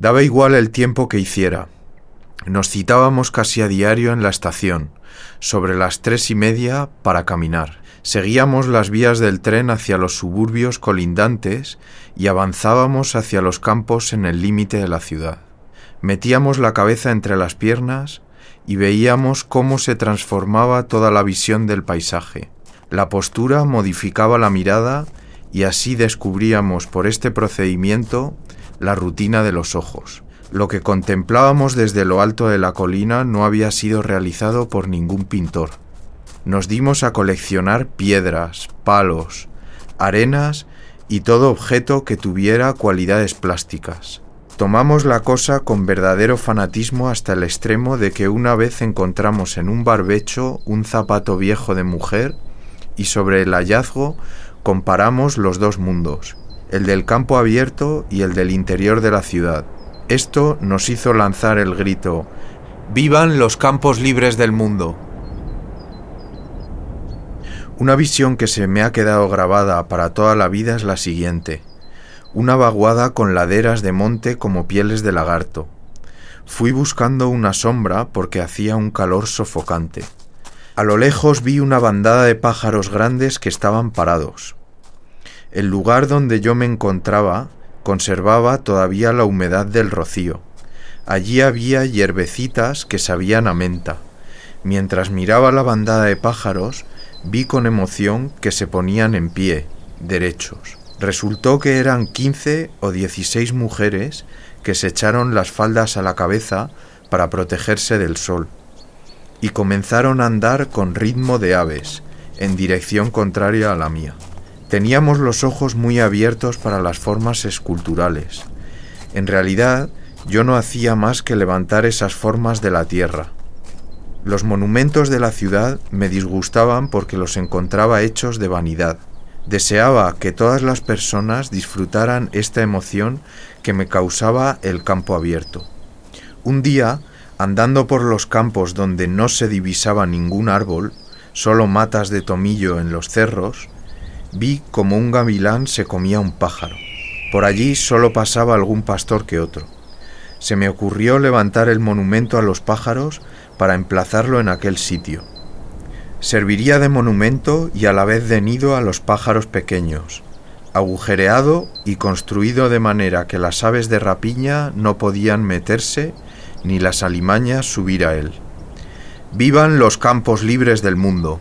Daba igual el tiempo que hiciera. Nos citábamos casi a diario en la estación, sobre las tres y media, para caminar. Seguíamos las vías del tren hacia los suburbios colindantes y avanzábamos hacia los campos en el límite de la ciudad. Metíamos la cabeza entre las piernas y veíamos cómo se transformaba toda la visión del paisaje. La postura modificaba la mirada y así descubríamos por este procedimiento la rutina de los ojos. Lo que contemplábamos desde lo alto de la colina no había sido realizado por ningún pintor. Nos dimos a coleccionar piedras, palos, arenas y todo objeto que tuviera cualidades plásticas. Tomamos la cosa con verdadero fanatismo hasta el extremo de que una vez encontramos en un barbecho un zapato viejo de mujer y sobre el hallazgo comparamos los dos mundos, el del campo abierto y el del interior de la ciudad. Esto nos hizo lanzar el grito ¡Vivan los campos libres del mundo! Una visión que se me ha quedado grabada para toda la vida es la siguiente una vaguada con laderas de monte como pieles de lagarto. Fui buscando una sombra porque hacía un calor sofocante. A lo lejos vi una bandada de pájaros grandes que estaban parados. El lugar donde yo me encontraba conservaba todavía la humedad del rocío. Allí había hierbecitas que sabían a menta. Mientras miraba la bandada de pájaros, vi con emoción que se ponían en pie, derechos. Resultó que eran quince o dieciséis mujeres que se echaron las faldas a la cabeza para protegerse del sol y comenzaron a andar con ritmo de aves, en dirección contraria a la mía. Teníamos los ojos muy abiertos para las formas esculturales. En realidad, yo no hacía más que levantar esas formas de la tierra. Los monumentos de la ciudad me disgustaban porque los encontraba hechos de vanidad Deseaba que todas las personas disfrutaran esta emoción que me causaba el campo abierto. Un día, andando por los campos donde no se divisaba ningún árbol, solo matas de tomillo en los cerros, vi como un gavilán se comía un pájaro. Por allí solo pasaba algún pastor que otro. Se me ocurrió levantar el monumento a los pájaros para emplazarlo en aquel sitio. Serviría de monumento y a la vez de nido a los pájaros pequeños, agujereado y construido de manera que las aves de rapiña no podían meterse ni las alimañas subir a él. Vivan los campos libres del mundo.